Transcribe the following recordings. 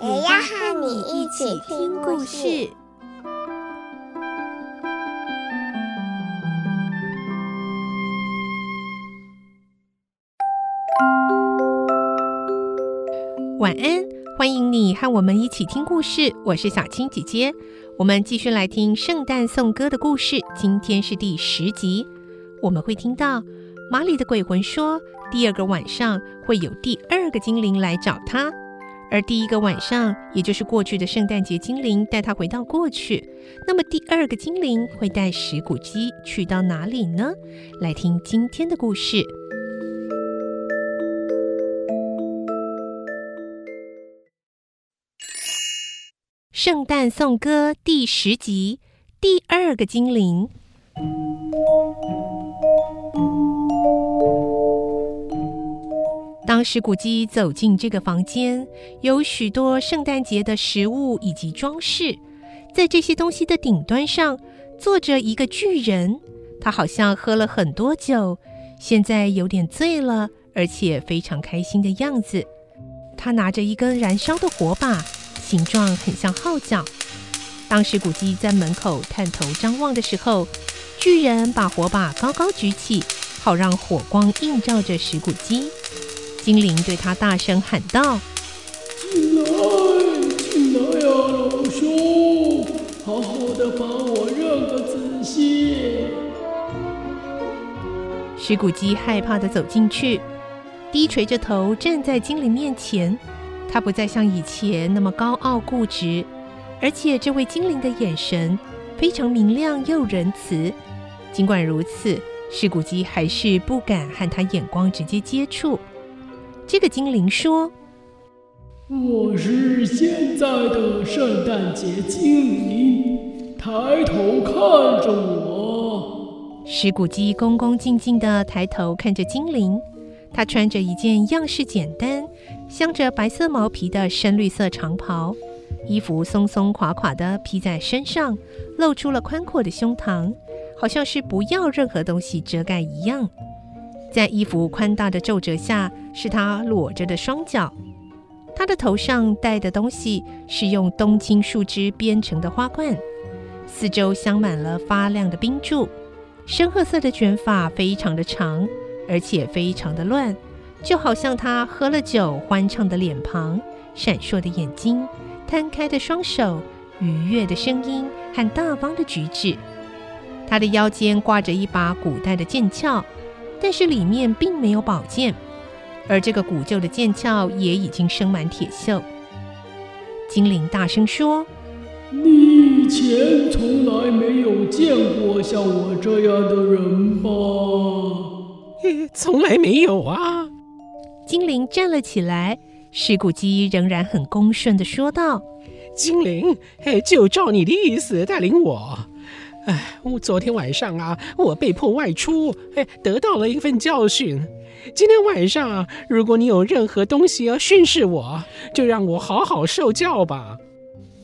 也要和你一起听故事。晚安，欢迎你和我们一起听故事。我是小青姐姐，我们继续来听圣诞颂歌的故事。今天是第十集，我们会听到马里的鬼魂说，第二个晚上会有第二个精灵来找他，而第一个晚上，也就是过去的圣诞节精灵带他回到过去。那么第二个精灵会带石骨鸡去到哪里呢？来听今天的故事。圣诞颂歌第十集，第二个精灵。当石骨鸡走进这个房间，有许多圣诞节的食物以及装饰。在这些东西的顶端上，坐着一个巨人，他好像喝了很多酒，现在有点醉了，而且非常开心的样子。他拿着一根燃烧的火把。形状很像号角。当石骨鸡在门口探头张望的时候，巨人把火把高高举起，好让火光映照着石骨鸡。精灵对他大声喊道：“进来，进来呀，老兄，好好的把我认个仔细。”石骨鸡害怕的走进去，低垂着头站在精灵面前。他不再像以前那么高傲固执，而且这位精灵的眼神非常明亮又仁慈。尽管如此，石骨鸡还是不敢和他眼光直接接触。这个精灵说：“我是现在的圣诞节精灵，抬头看着我。”石骨鸡恭恭敬敬地抬头看着精灵。他穿着一件样式简单、镶着白色毛皮的深绿色长袍，衣服松松垮垮的披在身上，露出了宽阔的胸膛，好像是不要任何东西遮盖一样。在衣服宽大的皱褶下，是他裸着的双脚。他的头上戴的东西是用冬青树枝编成的花冠，四周镶满了发亮的冰柱。深褐色的卷发非常的长。而且非常的乱，就好像他喝了酒欢畅的脸庞、闪烁的眼睛、摊开的双手、愉悦的声音和大方的举止。他的腰间挂着一把古代的剑鞘，但是里面并没有宝剑，而这个古旧的剑鞘也已经生满铁锈。精灵大声说：“你以前从来没有见过像我这样的人吧？” 从来没有啊！精灵站了起来，石骨鸡仍然很恭顺的说道：“精灵，就照你的意思带领我。哎，我昨天晚上啊，我被迫外出，哎，得到了一份教训。今天晚上啊，如果你有任何东西要训斥我，就让我好好受教吧。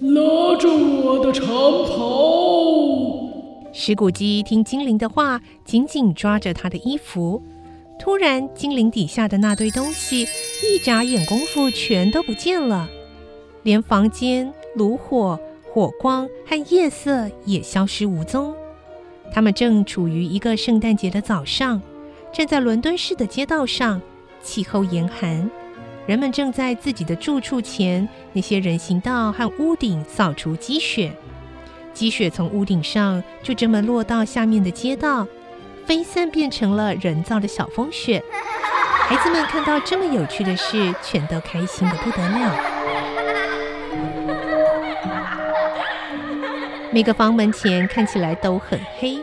拉着我的长袍。”石骨鸡听精灵的话，紧紧抓着他的衣服。突然，精灵底下的那堆东西，一眨眼功夫全都不见了，连房间、炉火、火光和夜色也消失无踪。他们正处于一个圣诞节的早上，站在伦敦市的街道上，气候严寒，人们正在自己的住处前那些人行道和屋顶扫除积雪。积雪从屋顶上就这么落到下面的街道，飞散变成了人造的小风雪。孩子们看到这么有趣的事，全都开心得不得了。每个房门前看起来都很黑，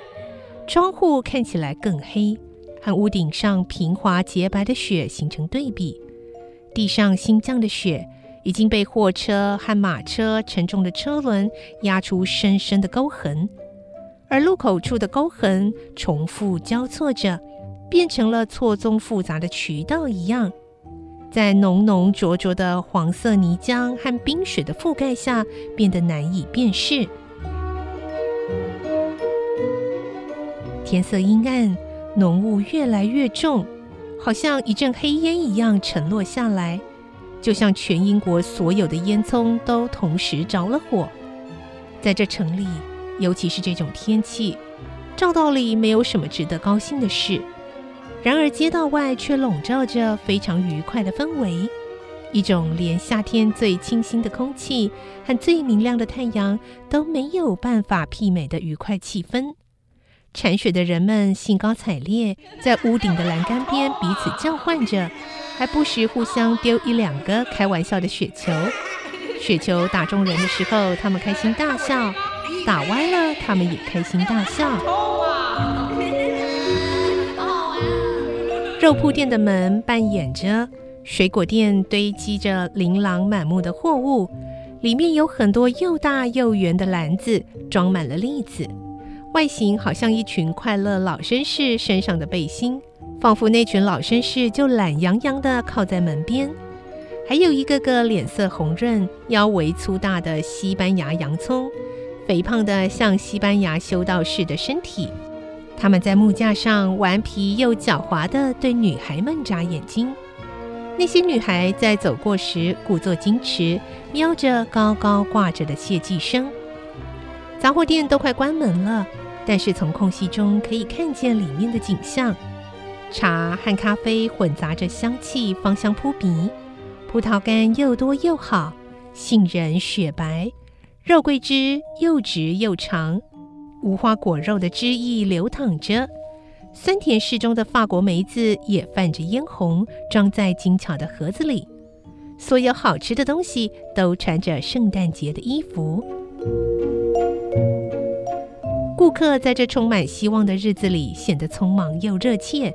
窗户看起来更黑，和屋顶上平滑洁白的雪形成对比。地上新降的雪，已经被货车和马车沉重的车轮压出深深的沟痕，而路口处的沟痕重复交错着，变成了错综复杂的渠道一样，在浓浓浊浊的黄色泥浆和冰雪的覆盖下，变得难以辨识。天色阴暗，浓雾越来越重，好像一阵黑烟一样沉落下来，就像全英国所有的烟囱都同时着了火。在这城里，尤其是这种天气，照道理没有什么值得高兴的事。然而街道外却笼罩着非常愉快的氛围，一种连夏天最清新的空气和最明亮的太阳都没有办法媲美的愉快气氛。铲雪的人们兴高采烈，在屋顶的栏杆边彼此叫唤着，还不时互相丢一两个开玩笑的雪球。雪球打中人的时候，他们开心大笑；打歪了，他们也开心大笑。肉铺店的门扮演着，水果店堆积着琳琅满目的货物，里面有很多又大又圆的篮子，装满了栗子。外形好像一群快乐老绅士身上的背心，仿佛那群老绅士就懒洋洋地靠在门边。还有一个个脸色红润、腰围粗大的西班牙洋葱，肥胖的像西班牙修道士的身体。他们在木架上顽皮又狡猾地对女孩们眨眼睛。那些女孩在走过时故作矜持，瞄着高高挂着的槲寄生。杂货店都快关门了。但是从空隙中可以看见里面的景象：茶和咖啡混杂着香气，芳香扑鼻；葡萄干又多又好，杏仁雪白；肉桂枝又直又长，无花果肉的汁液流淌着；酸甜适中的法国梅子也泛着嫣红，装在精巧的盒子里。所有好吃的东西都穿着圣诞节的衣服。顾客在这充满希望的日子里显得匆忙又热切。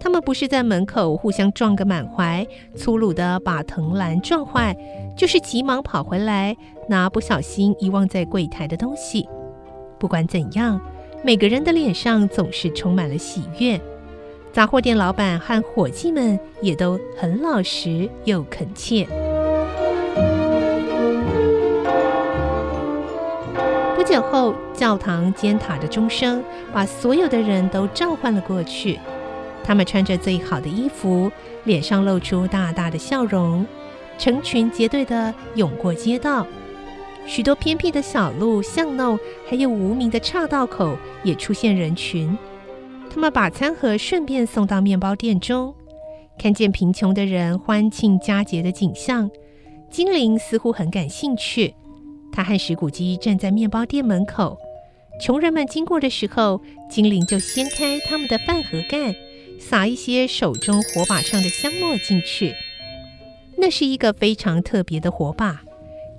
他们不是在门口互相撞个满怀，粗鲁地把藤篮撞坏，就是急忙跑回来拿不小心遗忘在柜台的东西。不管怎样，每个人的脸上总是充满了喜悦。杂货店老板和伙计们也都很老实又恳切。久后，教堂尖塔的钟声把所有的人都召唤了过去。他们穿着最好的衣服，脸上露出大大的笑容，成群结队地涌过街道。许多偏僻的小路、巷弄，还有无名的岔道口也出现人群。他们把餐盒顺便送到面包店中，看见贫穷的人欢庆佳节的景象，精灵似乎很感兴趣。他和石骨鸡站在面包店门口，穷人们经过的时候，精灵就掀开他们的饭盒盖，撒一些手中火把上的香末进去。那是一个非常特别的火把。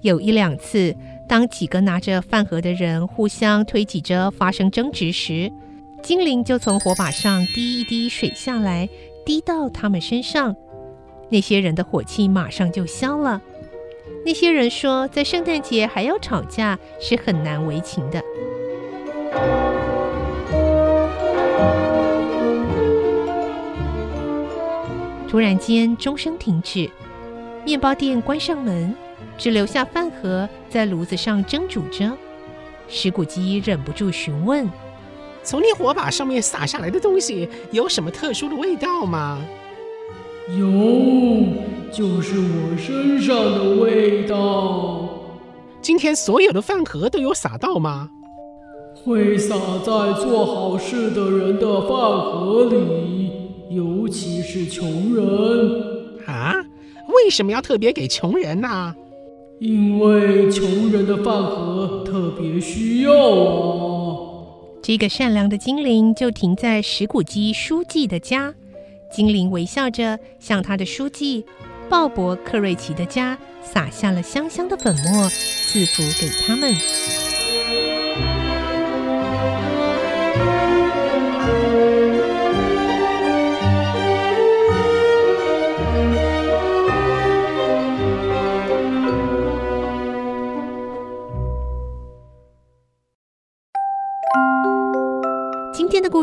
有一两次，当几个拿着饭盒的人互相推挤着发生争执时，精灵就从火把上滴一滴水下来，滴到他们身上，那些人的火气马上就消了。那些人说，在圣诞节还要吵架是很难为情的。突然间，钟声停止，面包店关上门，只留下饭盒在炉子上蒸煮着。石骨鸡忍不住询问：“从你火把上面洒下来的东西有什么特殊的味道吗？”有。就是我身上的味道。今天所有的饭盒都有撒到吗？会撒在做好事的人的饭盒里，尤其是穷人。啊？为什么要特别给穷人呢？因为穷人的饭盒特别需要啊。这个善良的精灵就停在石谷鸡书记的家。精灵微笑着向他的书记。鲍勃·克瑞奇的家撒下了香香的粉末，赐福给他们。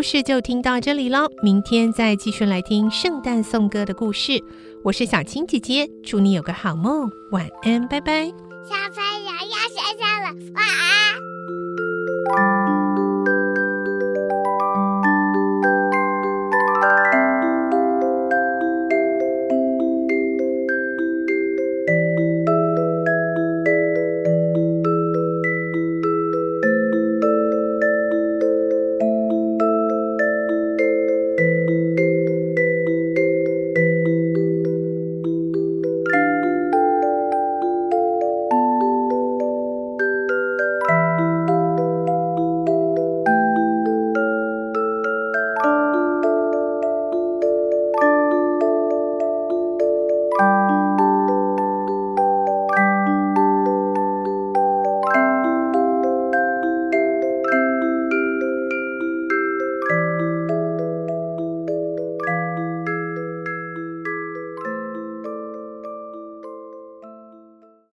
故事就听到这里喽，明天再继续来听圣诞颂歌的故事。我是小青姐姐，祝你有个好梦，晚安，拜拜。小朋友要睡觉了，晚安。